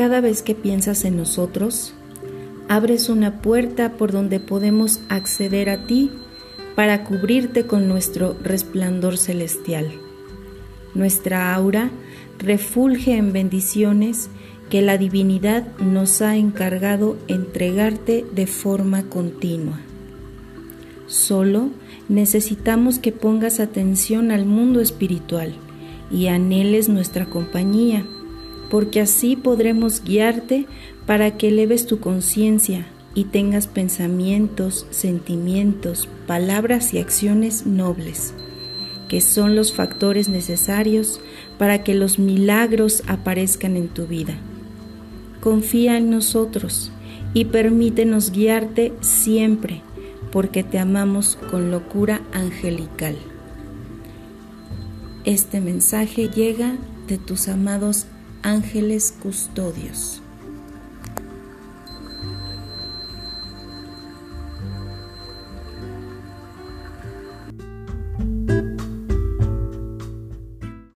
Cada vez que piensas en nosotros, abres una puerta por donde podemos acceder a ti para cubrirte con nuestro resplandor celestial. Nuestra aura refulge en bendiciones que la divinidad nos ha encargado entregarte de forma continua. Solo necesitamos que pongas atención al mundo espiritual y anheles nuestra compañía, porque así podremos guiarte para que eleves tu conciencia y tengas pensamientos, sentimientos, palabras y acciones nobles, que son los factores necesarios para que los milagros aparezcan en tu vida. Confía en nosotros y permítenos guiarte siempre, porque te amamos con locura angelical. Este mensaje llega de tus amados ángeles custodios.